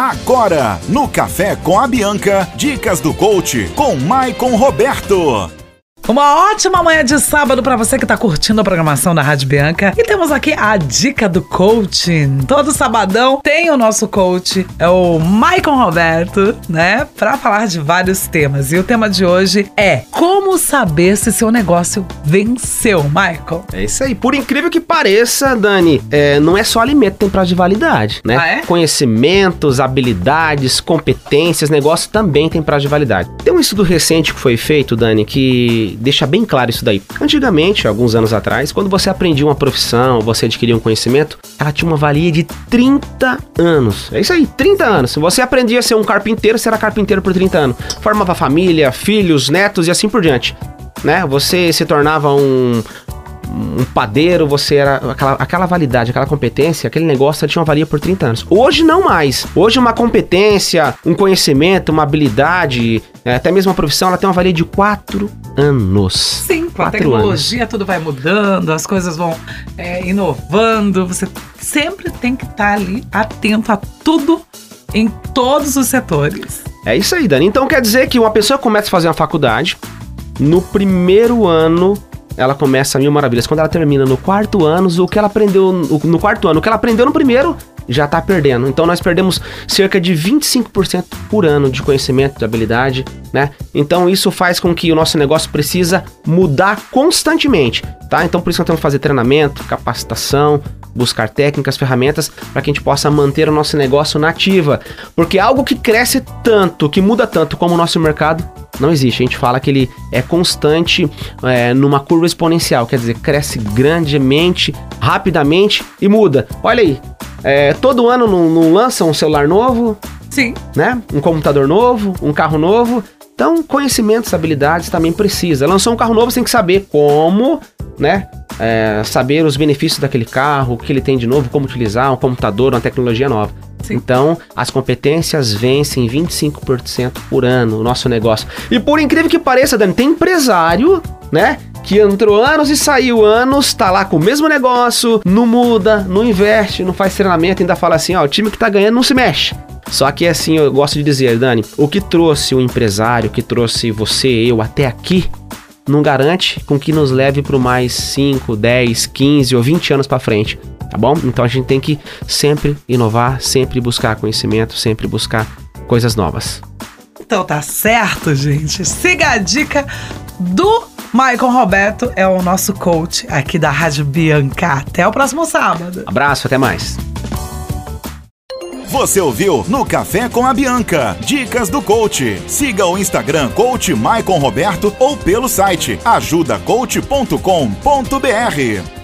Agora, no Café com a Bianca, dicas do coach com Maicon Roberto. Uma ótima manhã de sábado para você que tá curtindo a programação da Rádio Bianca. E temos aqui a dica do coaching. Todo sabadão tem o nosso coach, é o Maicon Roberto, né? Para falar de vários temas. E o tema de hoje é como saber se seu negócio venceu, Michael. É isso aí. Por incrível que pareça, Dani, é, não é só alimento que tem prazo de validade, né? Ah, é? Conhecimentos, habilidades, competências, negócio também tem prazo de validade. Tem um estudo recente que foi feito, Dani, que deixa bem claro isso daí. Antigamente, alguns anos atrás, quando você aprendia uma profissão, você adquiria um conhecimento, ela tinha uma valia de 30 anos. É isso aí, 30 anos. Se você aprendia a ser um carpinteiro, você era carpinteiro por 30 anos. Formava família, filhos, netos e assim por diante. Né? Você se tornava um, um padeiro, você era aquela, aquela validade, aquela competência, aquele negócio tinha uma valia por 30 anos. Hoje não mais. Hoje uma competência, um conhecimento, uma habilidade, é, até mesmo uma profissão, ela tem uma valia de 4 anos. Sim, com a tecnologia tudo vai mudando, as coisas vão é, inovando. Você sempre tem que estar ali atento a tudo em todos os setores. É isso aí, Dani. Então quer dizer que uma pessoa começa a fazer uma faculdade, no primeiro ano ela começa a mil maravilhas. Quando ela termina no quarto ano, o que ela aprendeu no, no quarto ano, o que ela aprendeu no primeiro já tá perdendo. Então nós perdemos cerca de 25% por ano de conhecimento, de habilidade, né? Então isso faz com que o nosso negócio precisa mudar constantemente, tá? Então por isso nós temos que fazer treinamento, capacitação, buscar técnicas, ferramentas para que a gente possa manter o nosso negócio na ativa. Porque algo que cresce tanto, que muda tanto como o nosso mercado, não existe. A gente fala que ele é constante é, numa curva exponencial, quer dizer, cresce grandemente, rapidamente e muda. Olha aí, é, todo ano não, não lança um celular novo, Sim. né? Um computador novo, um carro novo. Então, conhecimentos, habilidades também precisa. Lançou um carro novo, você tem que saber como, né? É, saber os benefícios daquele carro, o que ele tem de novo, como utilizar um computador, uma tecnologia nova. Sim. Então, as competências vencem 25% por ano o nosso negócio. E por incrível que pareça, Dani, tem empresário, né? Que entrou anos e saiu anos, tá lá com o mesmo negócio, não muda, não investe, não faz treinamento, ainda fala assim, ó, o time que tá ganhando não se mexe. Só que assim, eu gosto de dizer, Dani, o que trouxe o empresário, o que trouxe você, eu até aqui, não garante com que nos leve para mais 5, 10, 15 ou 20 anos para frente, tá bom? Então a gente tem que sempre inovar, sempre buscar conhecimento, sempre buscar coisas novas. Então tá certo, gente. Siga a dica do Maicon Roberto, é o nosso coach aqui da Rádio Bianca. Até o próximo sábado. Abraço, até mais. Você ouviu no Café com a Bianca. Dicas do coach. Siga o Instagram coach Maicon Roberto ou pelo site ajudacoach.com.br.